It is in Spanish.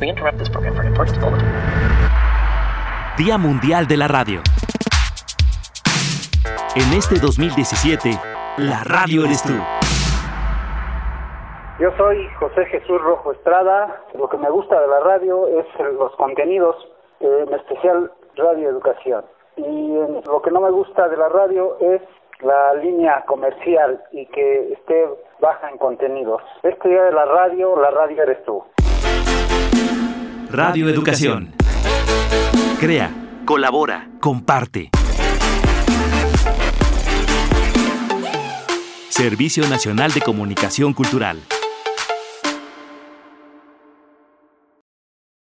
We interrupt this program for an important bulletin. Día Mundial de la Radio. En este 2017, la radio eres tú. Yo soy José Jesús Rojo Estrada. Lo que me gusta de la radio es los contenidos, eh, en especial Radio Educación. Y eh, lo que no me gusta de la radio es la línea comercial y que esté baja en contenidos. Este día de la radio, la radio eres tú. Radio Educación. Crea, colabora, comparte. Servicio Nacional de Comunicación Cultural.